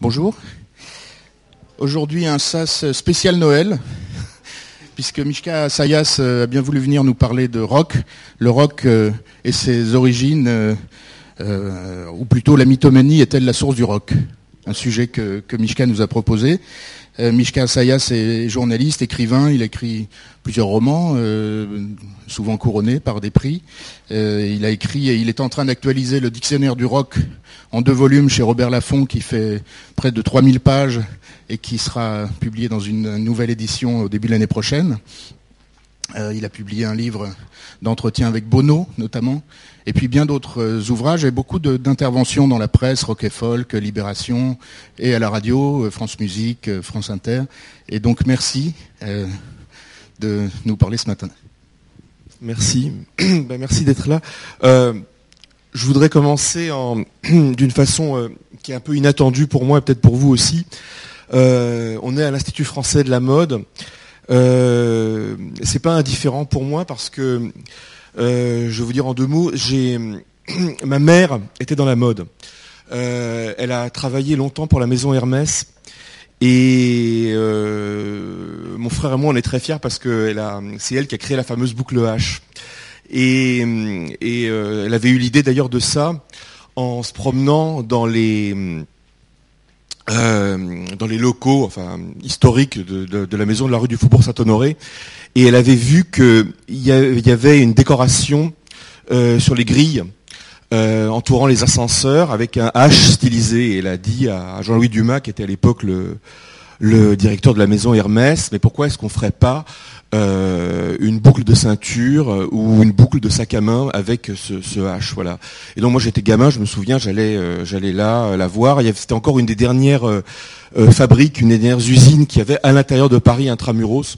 Bonjour. Aujourd'hui, un SAS spécial Noël, puisque Mishka Sayas a bien voulu venir nous parler de rock, le rock euh, et ses origines, euh, euh, ou plutôt la mythomanie est-elle la source du rock? Un sujet que, que Mishka nous a proposé. Euh, Mishka Sayas est journaliste, écrivain, il a écrit plusieurs romans, euh, souvent couronnés par des prix. Euh, il a écrit et il est en train d'actualiser le dictionnaire du rock en deux volumes chez Robert Laffont qui fait près de 3000 pages et qui sera publié dans une nouvelle édition au début de l'année prochaine. Euh, il a publié un livre d'entretien avec Bono, notamment, et puis bien d'autres euh, ouvrages et beaucoup d'interventions dans la presse, Rock et Folk, Libération, et à la radio, euh, France Musique, France Inter. Et donc merci de nous parler ce matin. Merci, ben, merci d'être là. Je voudrais commencer en- d'une façon qui est un peu inattendue pour moi et peut-être pour vous aussi. On est à l'Institut français de la mode. Euh, c'est pas indifférent pour moi parce que euh, je vais vous dire en deux mots. J'ai ma mère était dans la mode. Euh, elle a travaillé longtemps pour la maison Hermès. Et euh, mon frère et moi, on est très fiers parce que c'est elle qui a créé la fameuse boucle H. Et, et euh, elle avait eu l'idée d'ailleurs de ça en se promenant dans les euh, dans les locaux, enfin historiques de, de- de la maison de la rue du Faubourg Saint-Honoré, et elle avait vu que il y, y avait une décoration euh, sur les grilles euh, entourant les ascenseurs avec un H stylisé. Et elle a dit à Jean-Louis Dumas, qui était à l'époque le, le directeur de la maison Hermès, mais pourquoi est-ce qu'on ferait pas euh, une boucle de ceinture euh, ou une boucle de sac à main avec ce, ce H, voilà. Et donc moi j'étais gamin, je me souviens, j'allais euh, j'allais là la voir. Y C'était encore une des dernières fabriques, une des dernières usines qui avait à l'intérieur de Paris intramuros.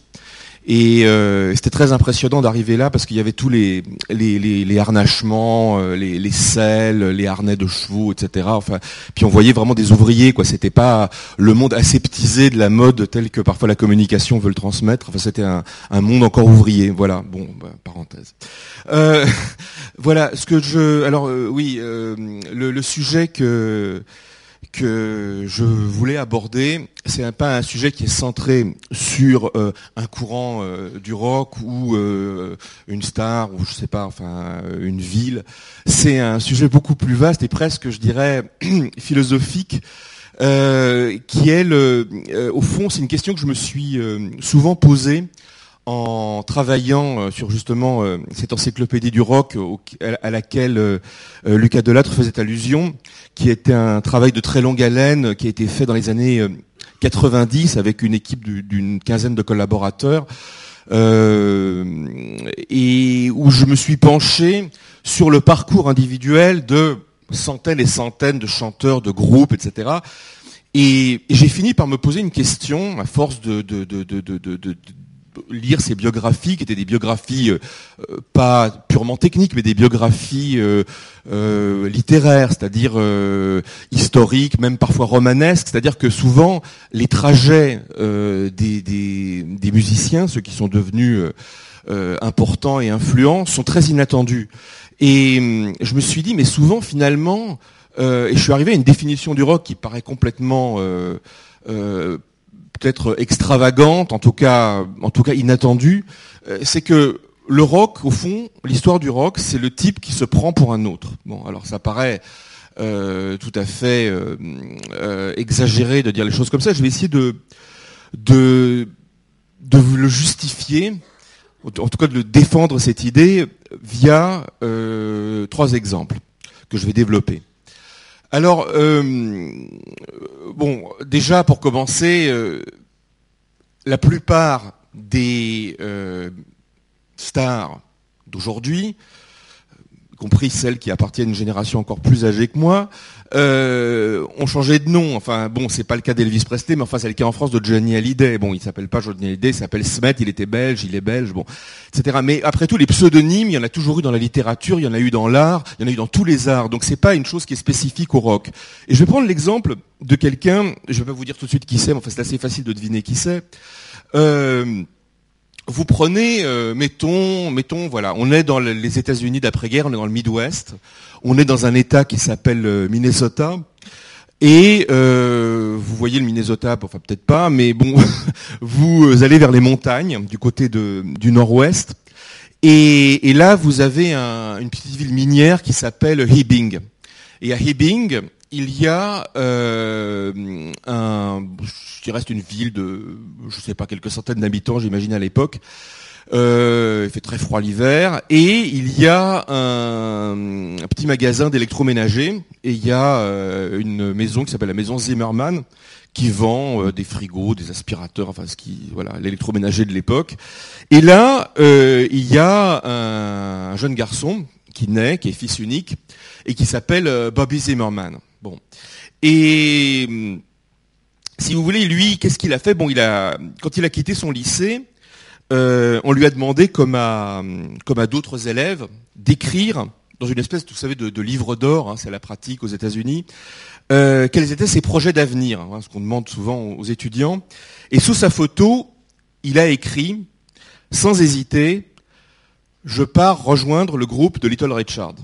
Et euh, c'était très impressionnant d'arriver là parce qu'il y avait tous les les, les, les harnachements, euh, les, les selles, les harnais de chevaux, etc. Enfin, puis on voyait vraiment des ouvriers, quoi. C'était pas le monde aseptisé de la mode tel que parfois la communication veut le transmettre. Enfin, c'était un, un monde encore ouvrier. Voilà. Bon, bah, parenthèse. Euh, voilà. Ce que je, alors euh, oui, euh, le, le sujet que que je voulais aborder, c'est pas un sujet qui est centré sur euh, un courant euh, du rock ou euh, une star ou je sais pas, enfin une ville. C'est un sujet beaucoup plus vaste et presque, je dirais, philosophique. qui est le, au fond, c'est une question que je me suis souvent posée en travaillant euh, sur justement euh, cette encyclopédie du rock à laquelle euh, Lucas Delattre faisait allusion, qui était un travail de très longue haleine qui a été fait dans les années euh, 90 avec une équipe du- d'une quinzaine de collaborateurs et où je me suis penché sur le parcours individuel de centaines et centaines de chanteurs, de groupes, etc. Et j'ai fini par me poser une question à force de lire ces biographies, qui étaient des biographies euh, euh, pas purement techniques, mais des biographies euh, euh, littéraires, c'est-à-dire euh, historiques, même parfois romanesques. C'est-à-dire que souvent, les trajets des, des, des musiciens, ceux qui sont devenus importants et influents, sont très inattendus. Et hum, je me suis dit, mais souvent, finalement, et je suis arrivé à une définition du rock qui paraît complètement euh, peut-être extravagante, en tout cas, en tout cas inattendue, euh, c'est que le rock, au fond, l'histoire du rock, c'est le type qui se prend pour un autre. Bon, alors ça paraît euh, tout à fait euh, exagéré de dire les choses comme ça. Je vais essayer de de de le justifier, en tout cas de le défendre cette idée via trois exemples que je vais développer. Alors, euh, bon, déjà pour commencer, euh, la plupart des euh, stars d'aujourd'hui, compris celles qui appartiennent à une génération encore plus âgée que moi, euh, ont changé de nom. Enfin, bon, c'est pas le cas d'Elvis Presley, mais enfin, c'est le cas en France de Johnny Hallyday. Bon, il s'appelle pas Johnny Hallyday, il s'appelle Smet, il était belge, il est belge, bon, etc. Mais après tout, les pseudonymes, il y en a toujours eu dans la littérature, il y en a eu dans l'art, il y en a eu dans tous les arts. Donc c'est pas une chose qui est spécifique au rock. Et je vais prendre l'exemple de quelqu'un, je vais pas vous dire tout de suite qui c'est, mais enfin, c'est assez facile de deviner qui c'est. Euh, vous prenez, euh, mettons, mettons, voilà, on est dans le- les États-Unis d'après-guerre, on est dans le Midwest, on est dans un État qui s'appelle euh, Minnesota, et euh, vous voyez le Minnesota, enfin peut-être pas, mais bon, vous allez vers les montagnes du côté du nord-ouest. Et, là, vous avez une petite ville minière qui s'appelle Hibbing. Et à Hibbing, il y a euh, un, une ville de, je sais pas, quelques centaines d'habitants, j'imagine à l'époque. Euh, il fait très froid l'hiver et il y a un, petit magasin d'électroménager et il y a euh, une maison qui s'appelle la maison Zimmermann qui vend euh, des frigos, des aspirateurs, enfin ce qui, voilà, l'électroménager de l'époque. Et là, il y a un, jeune garçon qui naît, qui est fils unique et qui s'appelle Bobby Zimmerman. Bon. Et hum, si vous voulez, lui, qu'est-ce qu'il a fait? Bon, il a, quand il a quitté son lycée, euh, on lui a demandé, comme à, comme à d'autres élèves, d'écrire dans une espèce, vous savez, de, livre d'or, hein, c'est la pratique aux États-Unis, euh, quels étaient ses projets d'avenir, hein, ce qu'on demande souvent aux étudiants. Et sous sa photo, il a écrit, sans hésiter, je pars rejoindre le groupe de Little Richard.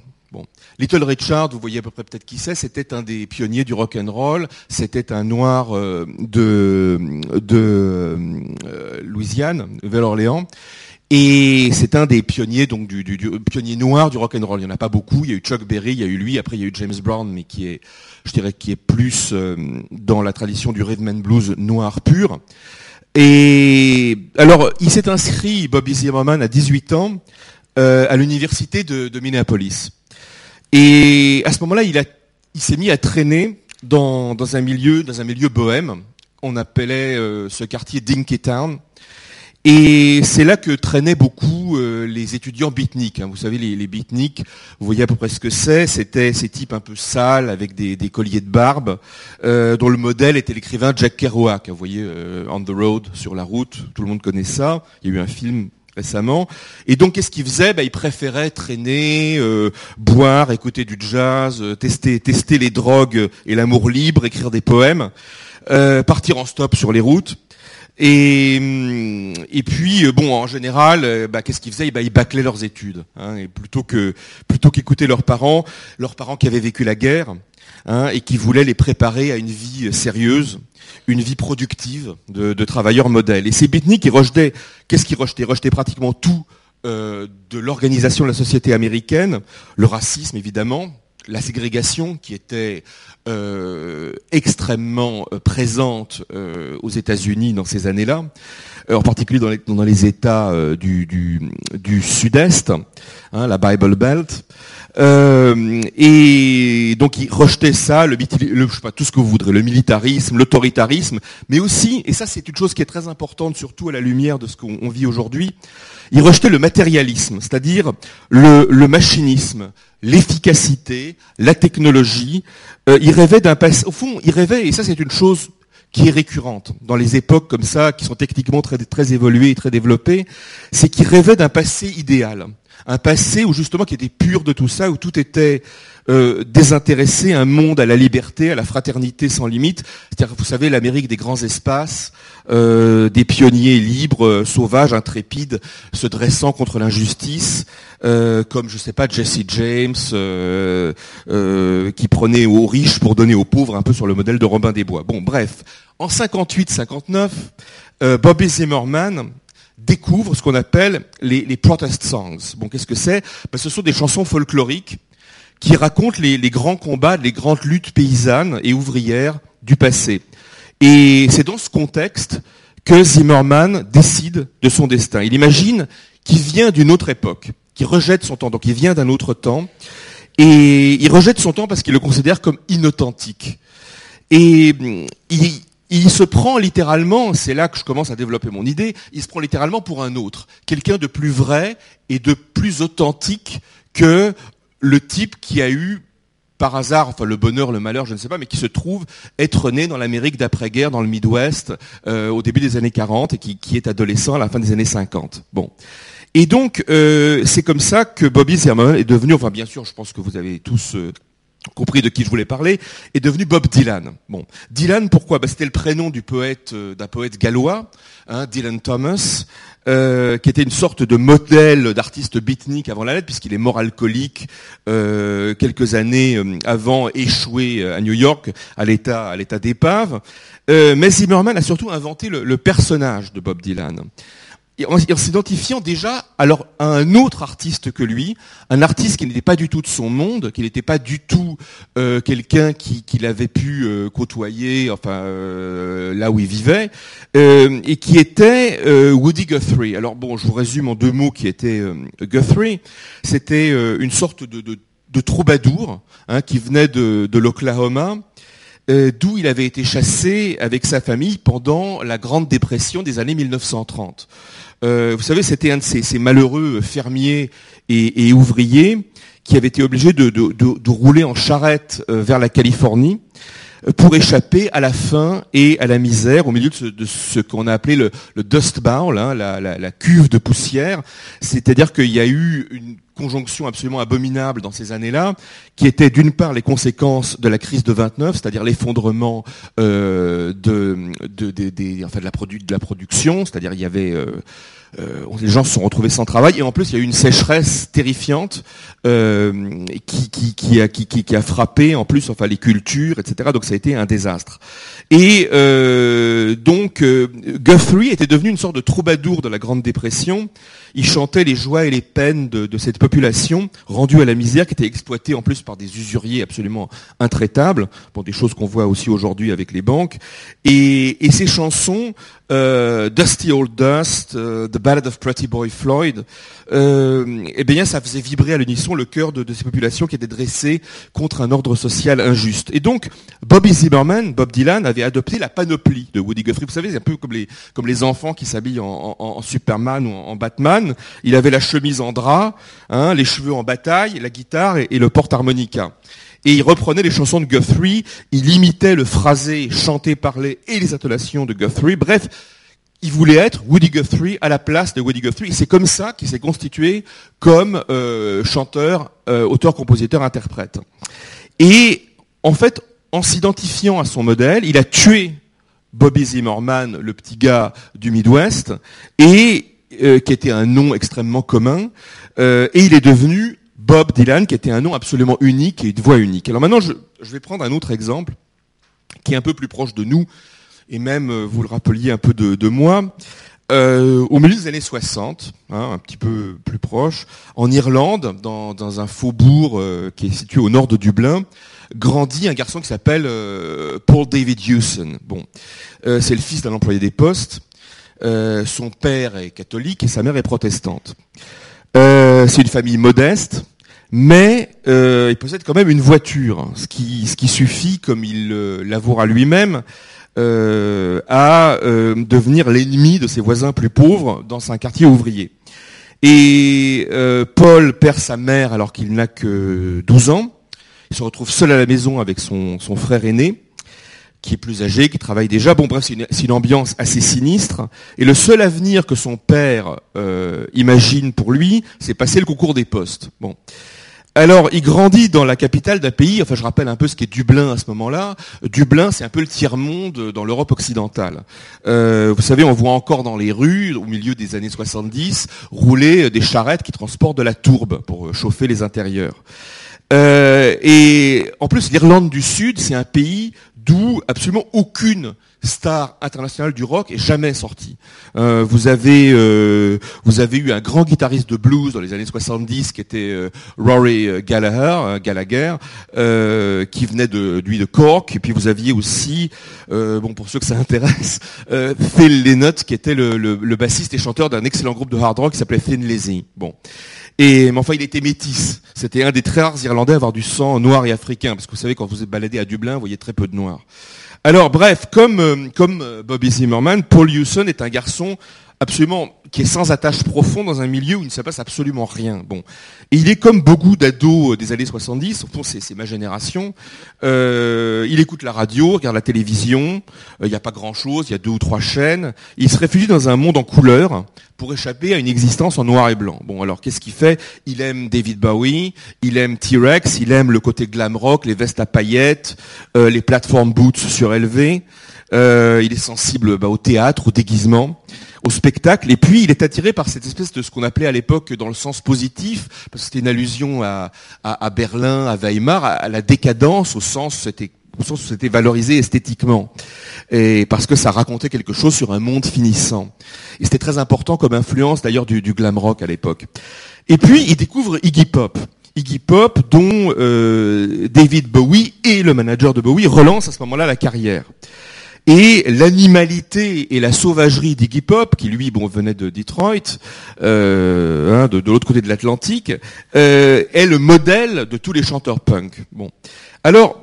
Little Richard, vous voyez à peu près peut-être qui c'est, c'était un des pionniers du rock and roll, c'était un noir euh, de, de euh, Louisiane, Nouvelle-Orléans. Et c'est un des pionniers donc du, du, pionnier noir du rock and roll. Il n'y en a pas beaucoup. Il y a eu Chuck Berry, il y a eu lui, après il y a eu James Brown, mais qui est, plus euh, dans la tradition du rhythm blues noir pur. Et alors, il s'est inscrit, Bobby Zimmerman, à 18 ans, à l'université de Minneapolis. Et à ce moment-là, il, s'est mis à traîner dans, un milieu, dans un milieu bohème. On appelait euh, ce quartier Dinky Town. Et c'est là que traînaient beaucoup euh, les étudiants beatniks. Hein. Vous savez, les, beatniks, vous voyez à peu près ce que c'est. C'était ces types un peu sales, avec des, colliers de barbe, euh, dont le modèle était l'écrivain Jack Kerouac. Vous voyez, On the Road, sur la route, tout le monde connaît ça. Il y a eu un film récemment. Et donc, qu'est-ce qu'il faisait bah, Il préférait traîner, euh, boire, écouter du jazz, euh, tester, tester les drogues et l'amour libre, écrire des poèmes, euh, partir en stop sur les routes. Et, hum, et puis, bon, en général, bah, qu'est-ce qu'ils faisaient? Bah, Ils bâclaient leurs études. Hein, et plutôt que plutôt qu'écouter leurs parents, leurs parents qui avaient vécu la guerre, hein, et qui voulaient les préparer à une vie sérieuse, une vie productive de, travailleurs modèles. Et ces beatniks, ils rejetaient, qu'est-ce qu'ils rejetaient? Ils rejetaient pratiquement tout euh, de l'organisation de la société américaine, le racisme évidemment, la ségrégation qui était euh, extrêmement euh, présente aux États-Unis dans ces années-là, en particulier dans les, États du, Sud-Est, hein, la Bible Belt. Euh, et donc il rejetait ça, le, sais pas, tout ce que vous voudrez, le militarisme, l'autoritarisme, mais aussi, et ça c'est une chose qui est très importante, surtout à la lumière de ce qu'on vit aujourd'hui, il rejetait le matérialisme, c'est-à-dire le, machinisme, l'efficacité, la technologie. Euh, il rêvait d'un passé, au fond, il rêvait, et ça c'est une chose qui est récurrente dans les époques comme ça, qui sont techniquement très, très évoluées et très développées, c'est qu'il rêvait d'un passé idéal un passé où justement qui était pur de tout ça, où tout était euh, désintéressé, un monde à la liberté, à la fraternité sans limite. C'est-à-dire, vous savez, l'Amérique des grands espaces, euh, des pionniers libres, euh, sauvages, intrépides, se dressant contre l'injustice, comme je sais pas Jesse James, qui prenait aux riches pour donner aux pauvres, un peu sur le modèle de Robin des Bois. Bon, bref, en 58-59, Bobby Zimmerman découvre ce qu'on appelle les, protest songs. Bon, qu'est-ce que c'est? Ben, Ce sont des chansons folkloriques qui racontent les, grands combats, les grandes luttes paysannes et ouvrières du passé. Et c'est dans ce contexte que Zimmerman décide de son destin. Il imagine qu'il vient d'une autre époque, qu'il rejette son temps, donc il vient d'un autre temps, et il rejette son temps parce qu'il le considère comme inauthentique. Et il se prend littéralement, c'est là que je commence à développer mon idée, il se prend littéralement pour un autre, quelqu'un de plus vrai et de plus authentique que le type qui a eu par hasard, enfin le bonheur, le malheur, je ne sais pas, mais qui se trouve être né dans l'Amérique d'après-guerre, dans le Midwest, euh, au début des années 40 et qui, est adolescent à la fin des années 50. Bon. Et donc, euh, c'est comme ça que Bobby Zimmerman est devenu, enfin bien sûr, je pense que vous avez tous euh, compris de qui je voulais parler, est devenu Bob Dylan. Bon, Dylan, pourquoi? Bah, C'était le prénom euh, d'un poète gallois, hein, Dylan Thomas, euh, qui était une sorte de modèle d'artiste beatnik avant la lettre, puisqu'il est mort alcoolique euh, quelques années avant, échoué à New York, à l'état d'épave. mais Zimmerman a surtout inventé le personnage de Bob Dylan en, s'identifiant déjà alors à un autre artiste que lui, un artiste qui n'était pas du tout de son monde, qui n'était pas du tout euh, quelqu'un qu'il qui avait pu euh, côtoyer, enfin euh, là où il vivait, et qui était Woody Guthrie. Alors bon, je vous résume en deux mots qui était Guthrie. C'était une sorte de, de, de troubadour hein, qui venait de, de l'Oklahoma. d'où il avait été chassé avec sa famille pendant la Grande Dépression des années 1930. Euh, vous savez, c'était un de ces, malheureux fermiers et, ouvriers qui avait été obligé de, rouler en charrette euh, vers la Californie pour échapper à la faim et à la misère au milieu de ce, qu'on a appelé le, dust bowl, hein, la, cuve de poussière. C'est-à-dire qu'il y a eu une conjonction absolument abominable dans ces années-là, qui était d'une part les conséquences de la crise de 29, c'est-à-dire l'effondrement de, de, la, de la production, c'est-à-dire il y avait euh, les gens se sont retrouvés sans travail. Et en plus il y a eu une sécheresse terrifiante euh, qui, qui, qui, a, qui, qui, a frappé en plus enfin les cultures etc donc ça a été un désastre. Et euh, donc euh, Guthrie était devenu une sorte de troubadour de la Grande Dépression il chantait les joies et les peines de, cette population rendue à la misère, qui était exploitée en plus par des usuriers absolument intraitables, pour des choses qu'on voit aussi aujourd'hui avec les banques. Et, et ces chansons, euh, Dusty Old Dust, euh, The Ballad of Pretty Boy Floyd, eh bien, ça faisait vibrer à l'unisson le cœur de, ces populations qui étaient dressées contre un ordre social injuste. Et donc, Bobby Zimmerman, Bob Dylan, avait adopté la panoplie de Woody Guthrie. Vous savez, c'est un peu comme les, enfants qui s'habillent en, en, en, Superman ou en Batman. Il avait la chemise en drap, hein, les cheveux en bataille, la guitare et, le porte-harmonica. Et il reprenait les chansons de Guthrie, il imitait le phrasé chanté, parlé et les intonations de Guthrie. Bref, il voulait être Woody Guthrie à la place de Woody Guthrie. C'est comme ça qu'il s'est constitué comme euh, chanteur, euh, auteur, compositeur, interprète. Et en fait, en s'identifiant à son modèle, il a tué Bobby Zimmerman, le petit gars du Midwest, et euh, qui était un nom extrêmement commun, et il est devenu Bob Dylan, qui était un nom absolument unique et une voix unique. Alors maintenant, je, vais prendre un autre exemple qui est un peu plus proche de nous, et même, euh, vous le rappeliez un peu de, moi. au milieu des années 60, hein, un petit peu plus proche, en Irlande, dans, un faubourg qui est situé au nord de Dublin, grandit un garçon qui s'appelle Paul David Hewson. Bon, c'est le fils d'un employé des postes euh, son père est catholique et sa mère est protestante. Euh, c'est une famille modeste, mais euh, il possède quand même une voiture, hein, ce, qui, ce qui suffit, comme il l'avouera lui-même, à devenir l'ennemi de ses voisins plus pauvres dans un quartier ouvrier. Et Paul perd sa mère alors qu'il n'a que 12 ans. Il se retrouve seul à la maison avec son, frère aîné qui est plus âgé, qui travaille déjà. Bon, bref, c'est une, ambiance assez sinistre. Et le seul avenir que son père euh, imagine pour lui, c'est passer le concours des postes. Bon. Alors, il grandit dans la capitale d'un pays, enfin je rappelle un peu ce qu'est Dublin à ce moment-là. Dublin, c'est un peu le tiers-monde dans l'Europe occidentale. Euh, vous savez, on voit encore dans les rues, au milieu des années 70, rouler des charrettes qui transportent de la tourbe pour chauffer les intérieurs. Euh, et en plus, l'Irlande du Sud, c'est un pays d'où absolument aucune star internationale du rock est jamais sortie. Euh, vous avez euh, vous avez eu un grand guitariste de blues dans les années 70 qui était euh, Rory Gallagher, Gallagher qui venait de lui de Cork et puis vous aviez aussi bon pour ceux que ça intéresse Phil Lynott qui était le, le, le bassiste et chanteur d'un excellent groupe de hard rock qui s'appelait Thin Lizzy. Bon. Et mais enfin, il était métis. C'était un des très rares Irlandais à avoir du sang noir et africain, parce que vous savez, quand vous êtes baladé à Dublin, vous voyez très peu de noirs. Alors, bref, comme euh, comme euh, Bobby Zimmerman, Paul Hewson est un garçon absolument qui est sans attache profonde dans un milieu où il ne se passe absolument rien. Bon, et il est comme beaucoup d'ados euh, des années 70, au fond c'est ma génération. Euh, il écoute la radio, regarde la télévision. Euh, il n'y a pas grand-chose, il y a deux ou trois chaînes. Il se réfugie dans un monde en couleur pour échapper à une existence en noir et blanc. Bon, alors qu'est-ce qu'il fait? Il aime David Bowie, il aime T-Rex, il aime le côté glam rock, les vestes à paillettes, les plateformes boots surélevées. Euh, il est sensible bah, au théâtre, au déguisement, au spectacle, et puis il est attiré par cette espèce de ce qu'on appelait à l'époque dans le sens positif, parce que c'était une allusion à, à, Berlin, à Weimar, à, la décadence, au sens c'était sens où c'était valorisé esthétiquement, et parce que ça racontait quelque chose sur un monde finissant. Et c'était très important comme influence d'ailleurs du, du glam rock à l'époque. Et puis il découvre Iggy Pop. Iggy Pop, dont euh, David Bowie et le manager de Bowie relancent à ce moment-là la carrière. Et l'animalité et la sauvagerie d'Iggy Pop, qui lui, bon, venait de Detroit, euh, hein, de, l'autre côté de l'Atlantique, euh, est le modèle de tous les chanteurs punk. Bon, alors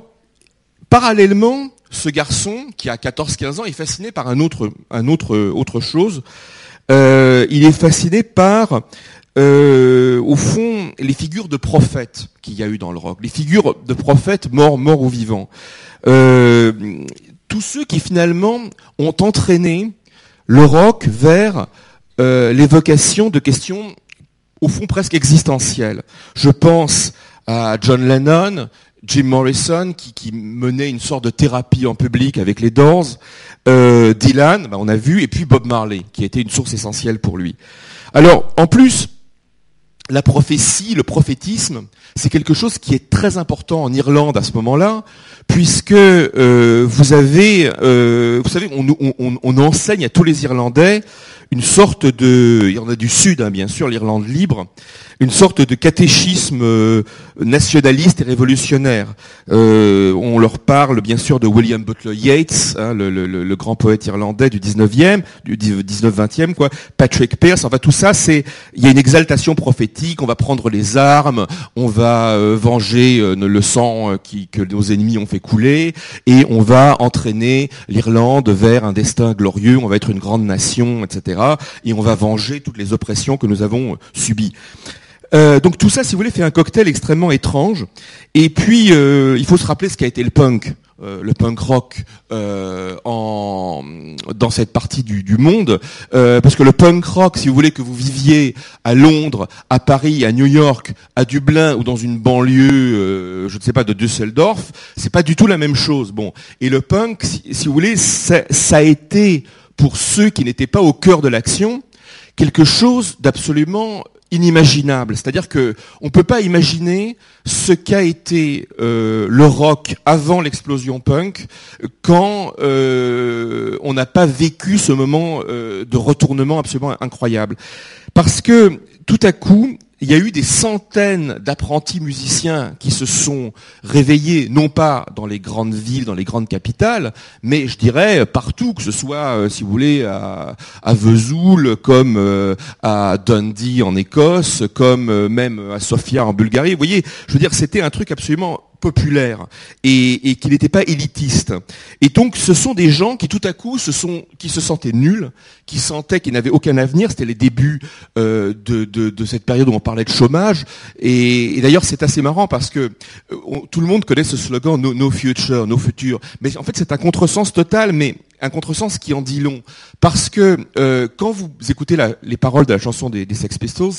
parallèlement, ce garçon qui a 14-15 ans est fasciné par un autre, un autre, autre chose. Euh, il est fasciné par au fond, les figures de prophètes qu'il y a eu dans le rock, les figures de prophètes morts, morts ou vivants. Euh, tous ceux qui finalement ont entraîné le rock vers euh, l'évocation de questions au fond presque existentielles. Je pense à John Lennon, Jim Morrison qui, menait une sorte de thérapie en public avec les Doors, euh, Dylan, bah, on a vu, et puis Bob Marley qui était une source essentielle pour lui. Alors en plus, la prophétie, le prophétisme, c'est quelque chose qui est très important en Irlande à ce moment-là, puisque euh, vous avez, euh, vous savez, on, enseigne à tous les Irlandais une sorte de, il y en a du Sud, hein, bien sûr, l'Irlande libre, une sorte de catéchisme euh, nationaliste et révolutionnaire. Euh, on leur parle bien sûr de William Butler Yeats, hein, le, le, le, grand poète irlandais du 19e, du 19-20e, quoi. Patrick Pearse, enfin tout ça, c'est il y a une exaltation prophétique. On va prendre les armes, on va euh, venger le sang qui, que nos ennemis ont fait couler, et on va entraîner l'Irlande vers un destin glorieux. On va être une grande nation, etc. Et on va venger toutes les oppressions que nous avons subies. Euh, donc tout ça, si vous voulez, fait un cocktail extrêmement étrange. Et puis, euh, il faut se rappeler ce qu'a été le punk. Euh, le punk rock en, dans cette partie du, monde, parce que le punk rock, si vous voulez que vous viviez à Londres, à Paris, à New York, à Dublin ou dans une banlieue, je ne sais pas, de Düsseldorf, c'est pas du tout la même chose. Bon, et le punk, si, si vous voulez, ça, ça a été pour ceux qui n'étaient pas au cœur de l'action quelque chose d'absolument inimaginable. C'est-à-dire que on peut pas imaginer ce qu'a été euh, le rock avant l'explosion punk quand euh, on n'a pas vécu ce moment euh, de retournement absolument incroyable. Parce que tout à coup, il y a eu des centaines d'apprentis musiciens qui se sont réveillés, non pas dans les grandes villes, dans les grandes capitales, mais je dirais partout, que ce soit, euh, si vous voulez, à, Vesoul, comme euh, à Dundee en Écosse, comme euh, même à Sofia en Bulgarie. Vous voyez, je veux dire, c'était un truc absolument populaire et, qui n'était pas élitiste. Et donc, ce sont des gens qui tout à coup se sont, qui se sentaient nuls, qui sentaient qu'ils n'avaient aucun avenir. C'était les débuts euh, de, de, cette période où on parlait de chômage. Et, d'ailleurs, c'est assez marrant parce que euh, tout le monde connaît ce slogan no, no future, no. Mais en fait, c'est un contresens total. Mais un contresens qui en dit long. Parce que euh, quand vous écoutez les paroles de la chanson des, Sex Pistols,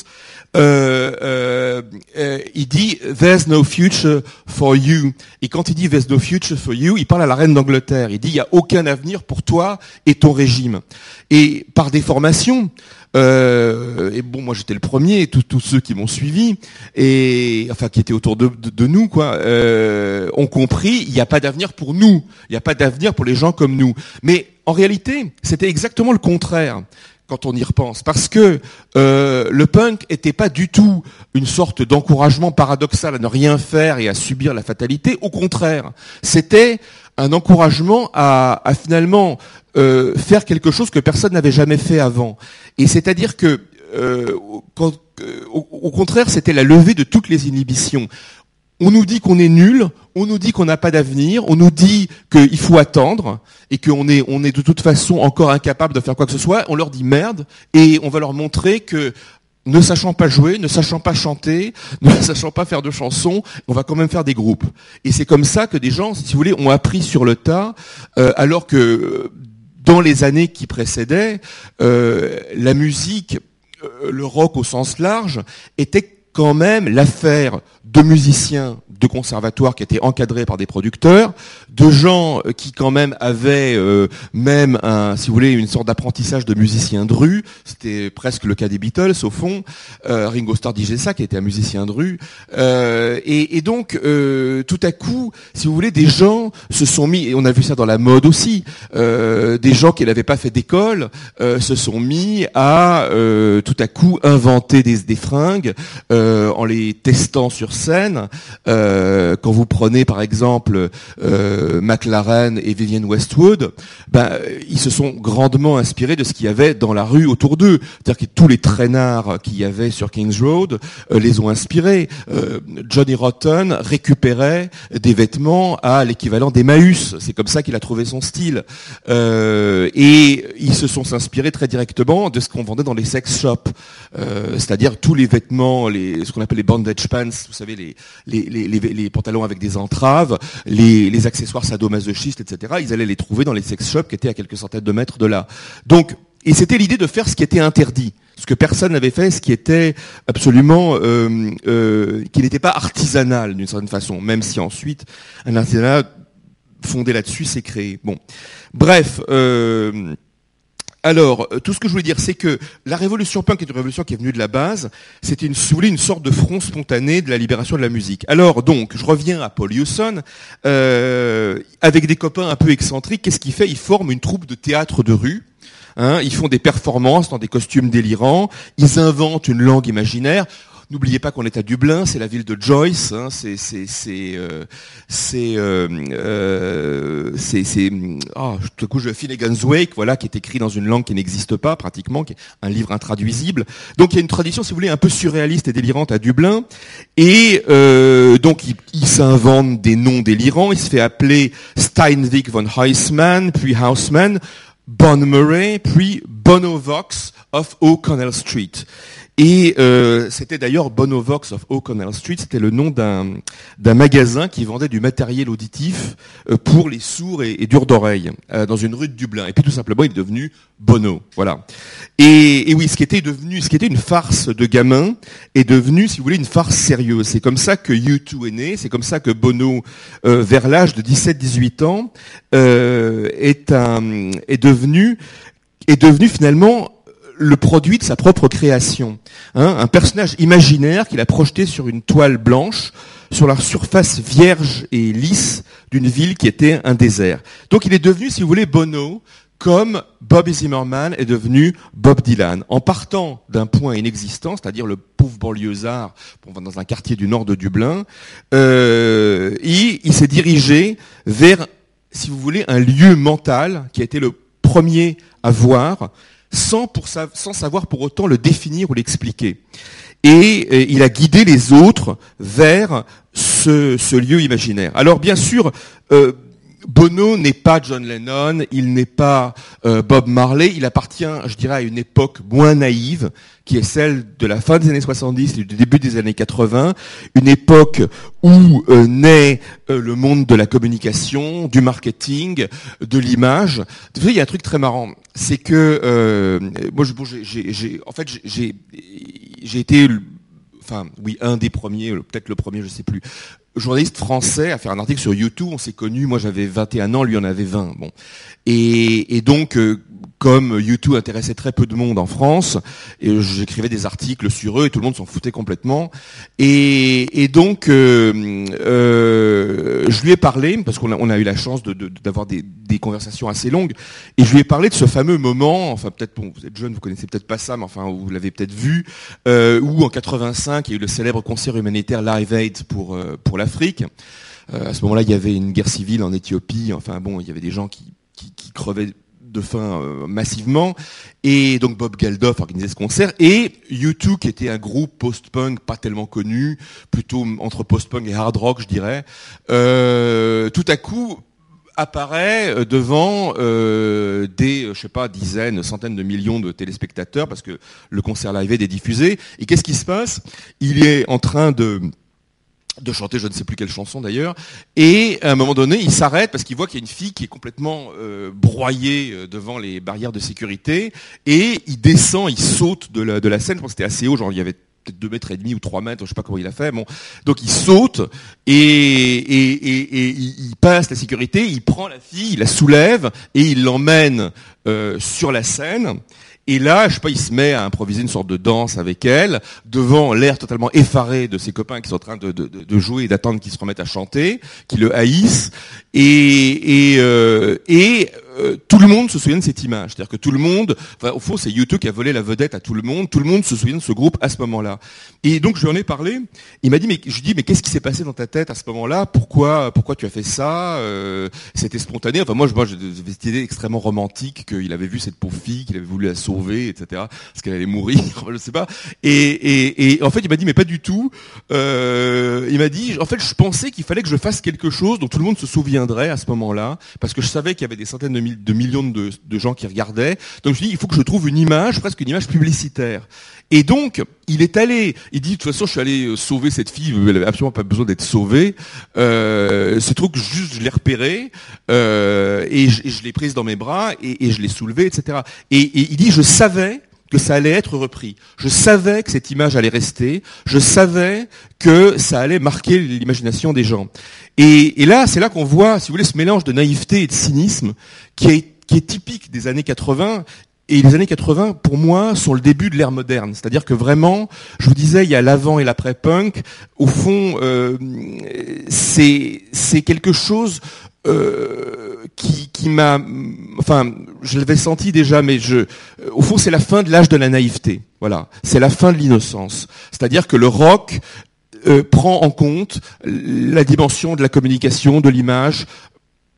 euh, euh, il dit There's no future for you. Et quand il dit There's no future for you, il parle à la reine d'Angleterre. Il dit il n'y a aucun avenir pour toi et ton régime. Et par déformation, euh, et bon, moi j'étais le premier, tous ceux qui m'ont suivi et enfin qui étaient autour de, nous, quoi, euh, ont compris. Il n'y a pas d'avenir pour nous. Il n'y a pas d'avenir pour les gens comme nous. Mais en réalité, c'était exactement le contraire quand on y repense, parce que euh, le punk était pas du tout une sorte d'encouragement paradoxal à ne rien faire et à subir la fatalité. Au contraire, c'était un encouragement à, finalement euh, faire quelque chose que personne n'avait jamais fait avant. Et c'est-à-dire que, euh, au, contraire, c'était la levée de toutes les inhibitions. On nous dit qu'on est nul, on nous dit qu'on n'a pas d'avenir, on nous dit qu'il faut attendre et qu'on est, on est de toute façon encore incapable de faire quoi que ce soit. On leur dit merde et on va leur montrer que ne sachant pas jouer, ne sachant pas chanter, ne sachant pas faire de chansons, on va quand même faire des groupes. Et c'est comme ça que des gens, si vous voulez, ont appris sur le tas, euh, alors que dans les années qui précédaient, euh, la musique, euh, le rock au sens large, était quand même l'affaire de musiciens de conservatoires qui étaient encadrés par des producteurs, de gens euh, qui quand même avaient euh, même un, si vous voulez, une sorte d'apprentissage de musicien de rue. C'était presque le cas des Beatles au fond. Euh, Ringo Starr disait ça, qui était un musicien de rue. Et, et, donc, tout à coup, si vous voulez, des gens se sont mis, et on a vu ça dans la mode aussi, des gens qui n'avaient pas fait d'école se sont mis à tout à coup inventer des, des fringues en les testant sur scène. Euh, quand vous prenez par exemple euh, McLaren et Vivienne Westwood, ben, ils se sont grandement inspirés de ce qu'il y avait dans la rue autour d'eux. C'est-à-dire que tous les traînards qu'il y avait sur Kings Road euh, les ont inspirés. Johnny Rotten récupérait des vêtements à l'équivalent d'Emmaüs. C'est comme ça qu'il a trouvé son style. et ils se sont inspirés très directement de ce qu'on vendait dans les sex shops. C'est-à-dire tous les vêtements, les, ce qu'on appelle les bandage pants, vous savez, les, les, les, pantalons avec des entraves, les, accessoires sadomasochistes, etc. Ils allaient les trouver dans les sex shops qui étaient à quelques centaines de mètres de là. Donc, et c'était l'idée de faire ce qui était interdit, ce que personne n'avait fait, ce qui était absolument, euh, euh, qui n'était pas artisanal d'une certaine façon, même si ensuite un artisanat fondé là-dessus s'est créé. Bon, bref. Euh, alors, euh, tout ce que je voulais dire, c'est que la révolution punk est une révolution qui est venue de la base. C'était une, une sorte de front spontané de la libération de la musique. Alors, donc, je reviens à Paul Hewson. Euh, avec des copains un peu excentriques, qu'est-ce qu'il fait? Il forme une troupe de théâtre de rue. Hein, ils font des performances dans des costumes délirants. Ils inventent une langue imaginaire. N'oubliez pas qu'on est à Dublin, c'est la ville de Joyce, hein, c'est c'est c'est euh, c'est oh, tout à coup je Finnegan's Wake, voilà, qui est écrit dans une langue qui n'existe pas pratiquement, qui est un livre intraduisible. Donc il y a une tradition, si vous voulez, un peu surréaliste et délirante à Dublin, et euh, donc il, s'invente des noms délirants. Il se fait appeler Steinvik von Heisman, puis Houseman, Bon Murray, puis Bonovox of O'Connell Street. Et euh, c'était d'ailleurs Bonovox of O'Connell Street, c'était le nom d'un magasin qui vendait du matériel auditif euh, pour les sourds et, et durs d'oreille euh, dans une rue de Dublin. Et puis tout simplement, il est devenu Bono, voilà. Et, et, oui, ce qui était devenu, ce qui était une farce de gamin est devenu, si vous voulez, une farce sérieuse. C'est comme ça que U2 est né, c'est comme ça que Bono, euh, vers l'âge de 17-18 ans, est un est devenu est devenu finalement le produit de sa propre création. Hein, un personnage imaginaire qu'il a projeté sur une toile blanche, sur la surface vierge et lisse d'une ville qui était un désert. Donc il est devenu, si vous voulez, Bono, comme Bob Zimmerman est devenu Bob Dylan, en partant d'un point inexistant, c'est-à-dire le pauvre banlieusard dans un quartier du nord de Dublin, euh, il s'est dirigé vers, si vous voulez, un lieu mental qui a été le premier à voir sans, pour sans savoir pour autant le définir ou l'expliquer. Et, euh, il a guidé les autres vers ce, ce lieu imaginaire. Alors bien sûr, euh, Bono n'est pas John Lennon, il n'est pas euh, Bob Marley, il appartient, je dirais, à une époque moins naïve, qui est celle de la fin des années 70 et du début des années 80, une époque où euh, naît euh, le monde de la communication, du marketing, de l'image. Vous savez, il y a un truc très marrant, c'est que moi, j'ai, en fait, j'ai, été enfin oui, un des premiers, peut-être le premier, je sais plus, journaliste français à faire un article sur YouTube. On s'est connus, moi j'avais 21 ans, lui en avait 20. Bon. Et, donc, euh, comme YouTube intéressait très peu de monde en France, et j'écrivais des articles sur eux et tout le monde s'en foutait complètement. Et, et donc, euh, euh, je lui ai parlé, parce qu'on a, on a eu la chance d'avoir de, des, des, conversations assez longues, et je lui ai parlé de ce fameux moment, enfin peut-être, bon, vous êtes jeune, vous connaissez peut-être pas ça, mais enfin, vous l'avez peut-être vu, euh, où en 85, il y a eu le célèbre concert humanitaire Live Aid pour, euh, pour l'Afrique. Euh, à ce moment-là, il y avait une guerre civile en Éthiopie, enfin bon, il y avait des gens qui, qui, qui crevaient de fin massivement. Et donc Bob Geldof organisait ce concert. Et U2, qui était un groupe post-punk pas tellement connu, plutôt entre post-punk et hard rock, je dirais, tout à coup apparaît euh, devant euh, des, je sais pas, dizaines, centaines de millions de téléspectateurs parce que le concert live est diffusé. Et qu'est-ce qui se passe? Il est en train de de chanter je ne sais plus quelle chanson d'ailleurs, et à un moment donné il s'arrête parce qu'il voit qu'il y a une fille qui est complètement euh, broyée devant les barrières de sécurité, et il descend, il saute de la, scène, je pense que c'était assez haut, genre il y avait peut-être deux mètres et demi ou trois mètres, je sais pas comment il a fait. Bon, donc il saute et, et, et, et il passe la sécurité, il prend la fille, il la soulève et il l'emmène euh, sur la scène. Et là, je sais pas, il se met à improviser une sorte de danse avec elle, devant l'air totalement effaré de ses copains qui sont en train de, de, jouer et d'attendre qu'ils se remettent à chanter, qui le haïssent. Et, et, euh, et euh, tout le monde se souvient de cette image. C'est-à-dire que tout le monde, enfin, au fond, c'est YouTube qui a volé la vedette à tout le monde. Tout le monde se souvient de ce groupe à ce moment-là. Et donc, je lui en ai parlé. Il m'a dit, mais je lui dis, mais qu'est-ce qui s'est passé dans ta tête à ce moment-là? Pourquoi, pourquoi tu as fait ça? Euh, C'était spontané. Enfin, moi, je, moi, j'avais cette idée extrêmement romantique qu'il avait vu cette pauvre fille, qu'il avait voulu la sauver, etc. Parce qu'elle allait mourir. je sais pas. Et, en fait, il m'a dit, mais pas du tout. Euh, il m'a dit, en fait, je pensais qu'il fallait que je fasse quelque chose dont tout le monde se souviendrait à ce moment-là, parce que je savais qu'il y avait des centaines de de millions de, gens qui regardaient. Donc je me suis il faut que je trouve une image, presque une image publicitaire. Et donc, il est allé, il dit, de toute façon, je suis allé euh, sauver cette fille, elle avait absolument pas besoin d'être sauvée. Euh, ce truc, juste, je l'ai repéré, euh, et je, l'ai prise dans mes bras, et, je l'ai soulevée, etc. Et, et il dit, je savais que ça allait être repris. Je savais que cette image allait rester. Je savais que ça allait marquer l'imagination des gens. Et, là, c'est là qu'on voit, si vous voulez, ce mélange de naïveté et de cynisme qui est, qui est typique des années 80 et les années 80, pour moi, sont le début de l'ère moderne. C'est-à-dire que vraiment, je vous disais, il y a l'avant et l'après-punk. Au fond, euh, c'est quelque chose euh, qui, qui m'a, enfin, je l'avais senti déjà, mais je, au fond, c'est la fin de l'âge de la naïveté. Voilà, c'est la fin de l'innocence. C'est-à-dire que le rock euh, prend en compte la dimension de la communication, de l'image,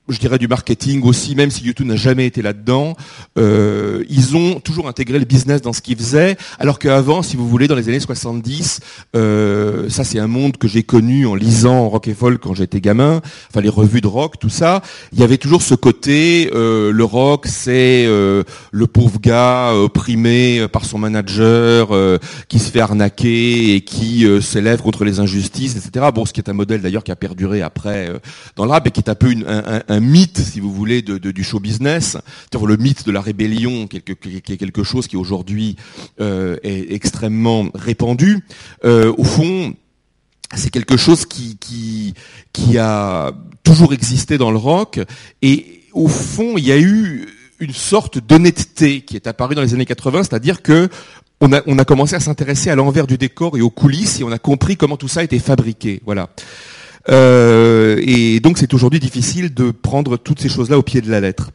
je dirais du marketing aussi, même si YouTube n'a jamais été là-dedans, euh, ils ont toujours intégré le business dans ce qu'ils faisaient, alors qu'avant, si vous voulez, dans les années 70, euh, ça c'est un monde que j'ai connu en lisant rock et folk quand j'étais gamin, enfin les revues de rock, tout ça, il y avait toujours ce côté, euh, le rock c'est euh, le pauvre gars opprimé par son manager, qui se fait arnaquer et qui s'élève contre les injustices, etc. Bon, ce qui est un modèle d'ailleurs qui a perduré après dans le et qui est un peu une, un, un un mythe, si vous voulez, de, du show business, le mythe de la rébellion, qui est quelque chose qui aujourd'hui euh, est extrêmement répandu. Euh, au fond, c'est quelque chose qui, qui, qui a toujours existé dans le rock, et au fond, il y a eu une sorte d'honnêteté qui est apparue dans les années 80, c'est-à-dire que on a, on a commencé à s'intéresser à l'envers du décor et aux coulisses, et on a compris comment tout ça était fabriqué. Voilà. Euh, et donc c'est aujourd'hui difficile de prendre toutes ces choses-là au pied de la lettre.